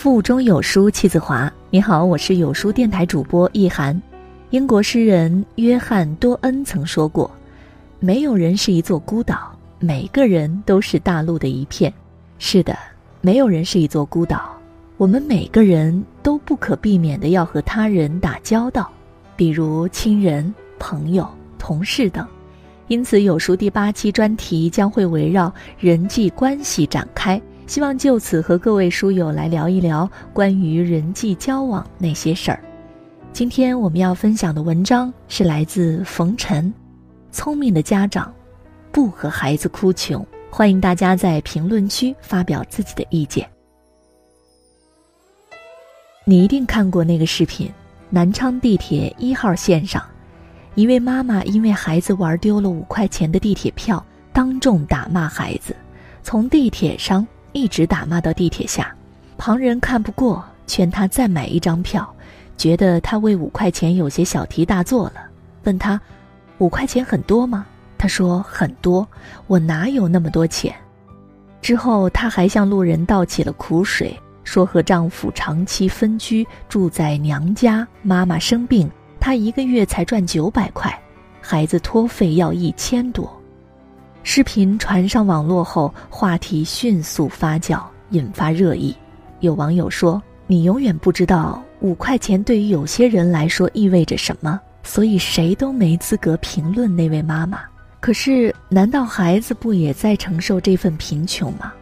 腹中有书气自华。你好，我是有书电台主播易涵。英国诗人约翰·多恩曾说过：“没有人是一座孤岛，每个人都是大陆的一片。”是的，没有人是一座孤岛，我们每个人都不可避免的要和他人打交道，比如亲人、朋友、同事等。因此，有书第八期专题将会围绕人际关系展开。希望就此和各位书友来聊一聊关于人际交往那些事儿。今天我们要分享的文章是来自冯晨，聪明的家长不和孩子哭穷。欢迎大家在评论区发表自己的意见。你一定看过那个视频：南昌地铁一号线上，一位妈妈因为孩子玩丢了五块钱的地铁票，当众打骂孩子，从地铁上。一直打骂到地铁下，旁人看不过，劝他再买一张票，觉得他为五块钱有些小题大做了，问他：“五块钱很多吗？”他说：“很多，我哪有那么多钱？”之后，他还向路人道起了苦水，说和丈夫长期分居，住在娘家，妈妈生病，他一个月才赚九百块，孩子托费要一千多。视频传上网络后，话题迅速发酵，引发热议。有网友说：“你永远不知道五块钱对于有些人来说意味着什么，所以谁都没资格评论那位妈妈。可是，难道孩子不也在承受这份贫穷吗？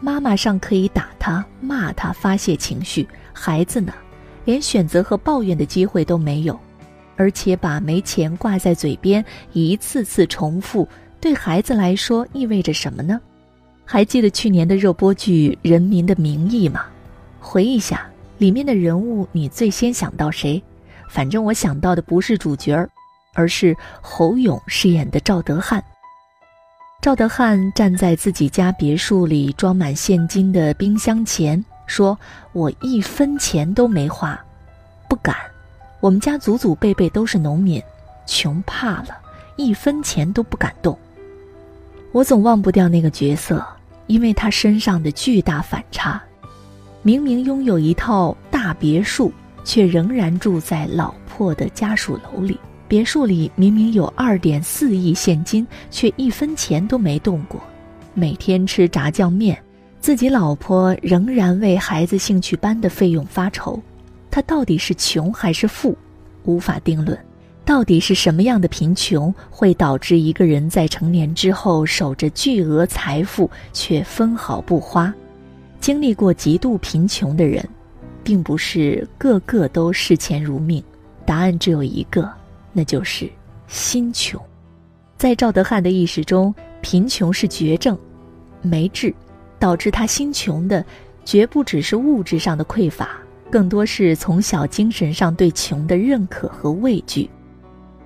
妈妈上可以打他、骂他发泄情绪，孩子呢，连选择和抱怨的机会都没有，而且把没钱挂在嘴边，一次次重复。”对孩子来说意味着什么呢？还记得去年的热播剧《人民的名义》吗？回忆下，里面的人物，你最先想到谁？反正我想到的不是主角儿，而是侯勇饰演的赵德汉。赵德汉站在自己家别墅里装满现金的冰箱前，说：“我一分钱都没花，不敢。我们家祖祖辈辈都是农民，穷怕了，一分钱都不敢动。”我总忘不掉那个角色，因为他身上的巨大反差。明明拥有一套大别墅，却仍然住在老破的家属楼里。别墅里明明有二点四亿现金，却一分钱都没动过。每天吃炸酱面，自己老婆仍然为孩子兴趣班的费用发愁。他到底是穷还是富，无法定论。到底是什么样的贫穷会导致一个人在成年之后守着巨额财富却分毫不花？经历过极度贫穷的人，并不是个个都视钱如命。答案只有一个，那就是心穷。在赵德汉的意识中，贫穷是绝症，没治，导致他心穷的，绝不只是物质上的匮乏，更多是从小精神上对穷的认可和畏惧。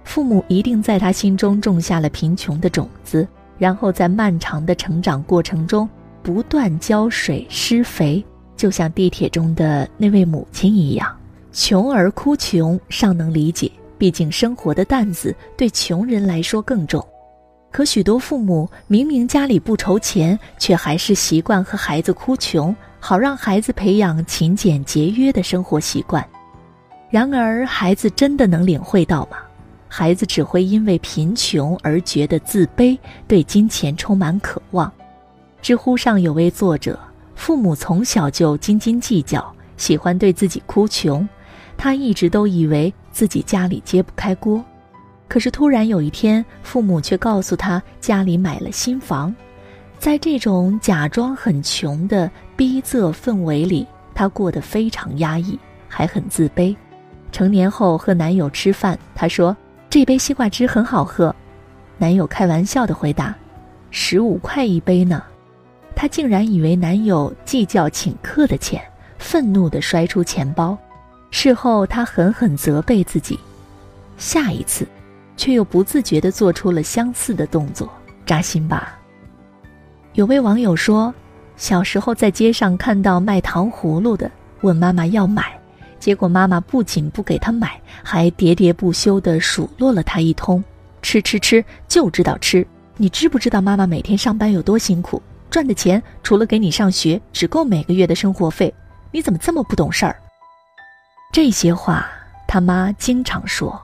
父母一定在他心中种下了贫穷的种子，然后在漫长的成长过程中不断浇水施肥，就像地铁中的那位母亲一样。穷而哭穷尚能理解，毕竟生活的担子对穷人来说更重。可许多父母明明家里不愁钱，却还是习惯和孩子哭穷，好让孩子培养勤俭节约的生活习惯。然而，孩子真的能领会到吗？孩子只会因为贫穷而觉得自卑，对金钱充满渴望。知乎上有位作者，父母从小就斤斤计较，喜欢对自己哭穷，他一直都以为自己家里揭不开锅。可是突然有一天，父母却告诉他家里买了新房。在这种假装很穷的逼仄氛围里，他过得非常压抑，还很自卑。成年后和男友吃饭，他说。这杯西瓜汁很好喝，男友开玩笑的回答：“十五块一杯呢。”她竟然以为男友计较请客的钱，愤怒的摔出钱包。事后，她狠狠责备自己，下一次，却又不自觉的做出了相似的动作，扎心吧。有位网友说，小时候在街上看到卖糖葫芦的，问妈妈要买。结果妈妈不仅不给他买，还喋喋不休地数落了他一通：“吃吃吃，就知道吃！你知不知道妈妈每天上班有多辛苦？赚的钱除了给你上学，只够每个月的生活费。你怎么这么不懂事儿？”这些话他妈经常说，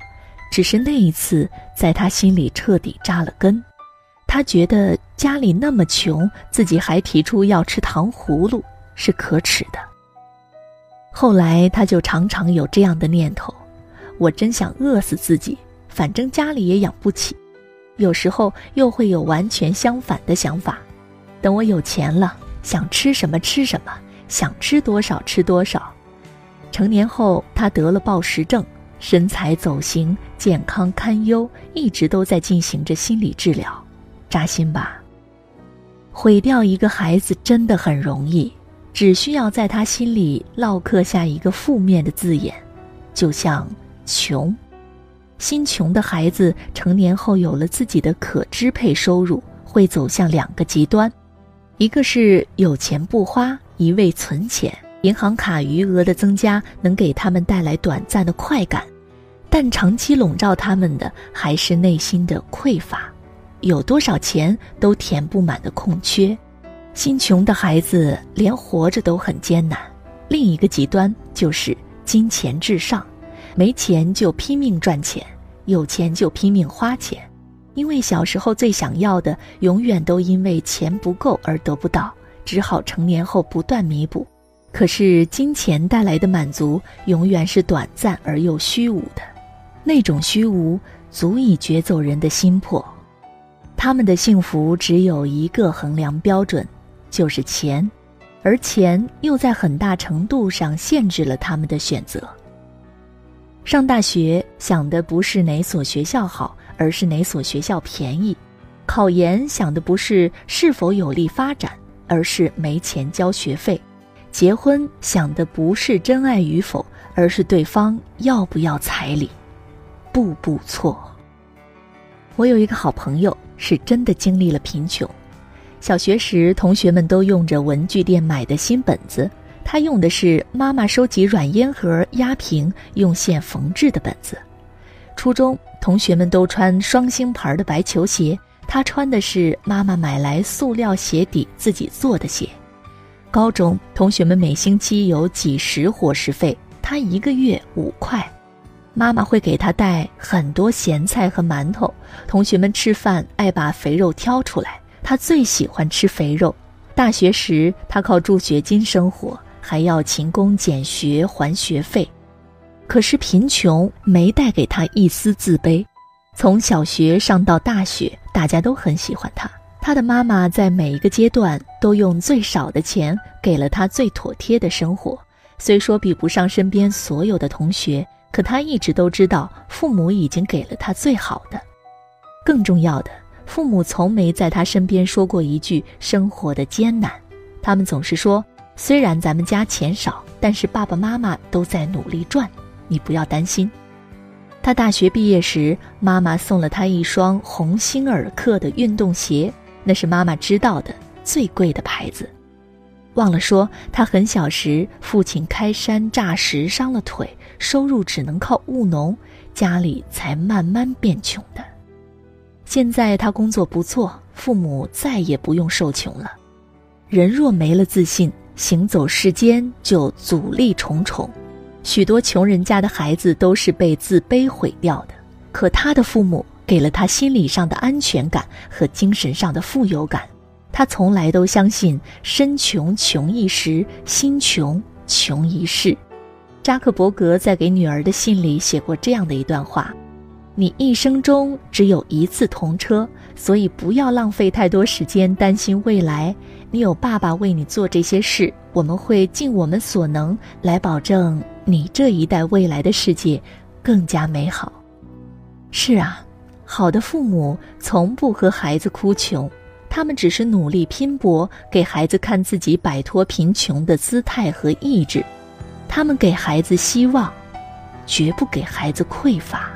只是那一次在他心里彻底扎了根。他觉得家里那么穷，自己还提出要吃糖葫芦，是可耻的。后来他就常常有这样的念头：我真想饿死自己，反正家里也养不起。有时候又会有完全相反的想法：等我有钱了，想吃什么吃什么，想吃多少吃多少。成年后，他得了暴食症，身材走形，健康堪忧，一直都在进行着心理治疗。扎心吧。毁掉一个孩子真的很容易，只需要在他心里烙刻下一个负面的字眼，就像穷。心穷的孩子成年后有了自己的可支配收入，会走向两个极端：一个是有钱不花，一味存钱，银行卡余额的增加能给他们带来短暂的快感，但长期笼罩他们的还是内心的匮乏。有多少钱都填不满的空缺，心穷的孩子连活着都很艰难。另一个极端就是金钱至上，没钱就拼命赚钱，有钱就拼命花钱，因为小时候最想要的永远都因为钱不够而得不到，只好成年后不断弥补。可是金钱带来的满足永远是短暂而又虚无的，那种虚无足以掘走人的心魄。他们的幸福只有一个衡量标准，就是钱，而钱又在很大程度上限制了他们的选择。上大学想的不是哪所学校好，而是哪所学校便宜；考研想的不是是否有利发展，而是没钱交学费；结婚想的不是真爱与否，而是对方要不要彩礼。步步错。我有一个好朋友。是真的经历了贫穷。小学时，同学们都用着文具店买的新本子，他用的是妈妈收集软烟盒压平、用线缝制的本子。初中，同学们都穿双星牌的白球鞋，他穿的是妈妈买来塑料鞋底自己做的鞋。高中，同学们每星期有几十伙食费，他一个月五块。妈妈会给他带很多咸菜和馒头，同学们吃饭爱把肥肉挑出来，他最喜欢吃肥肉。大学时，他靠助学金生活，还要勤工俭学还学费。可是贫穷没带给他一丝自卑。从小学上到大学，大家都很喜欢他。他的妈妈在每一个阶段都用最少的钱给了他最妥帖的生活，虽说比不上身边所有的同学。可他一直都知道，父母已经给了他最好的。更重要的，父母从没在他身边说过一句生活的艰难。他们总是说：“虽然咱们家钱少，但是爸爸妈妈都在努力赚，你不要担心。”他大学毕业时，妈妈送了他一双鸿星尔克的运动鞋，那是妈妈知道的最贵的牌子。忘了说，他很小时，父亲开山炸石伤了腿，收入只能靠务农，家里才慢慢变穷的。现在他工作不错，父母再也不用受穷了。人若没了自信，行走世间就阻力重重。许多穷人家的孩子都是被自卑毁掉的，可他的父母给了他心理上的安全感和精神上的富有感。他从来都相信“身穷穷一时，心穷穷一世”。扎克伯格在给女儿的信里写过这样的一段话：“你一生中只有一次同车，所以不要浪费太多时间担心未来。你有爸爸为你做这些事，我们会尽我们所能来保证你这一代未来的世界更加美好。”是啊，好的父母从不和孩子哭穷。他们只是努力拼搏，给孩子看自己摆脱贫穷的姿态和意志。他们给孩子希望，绝不给孩子匮乏。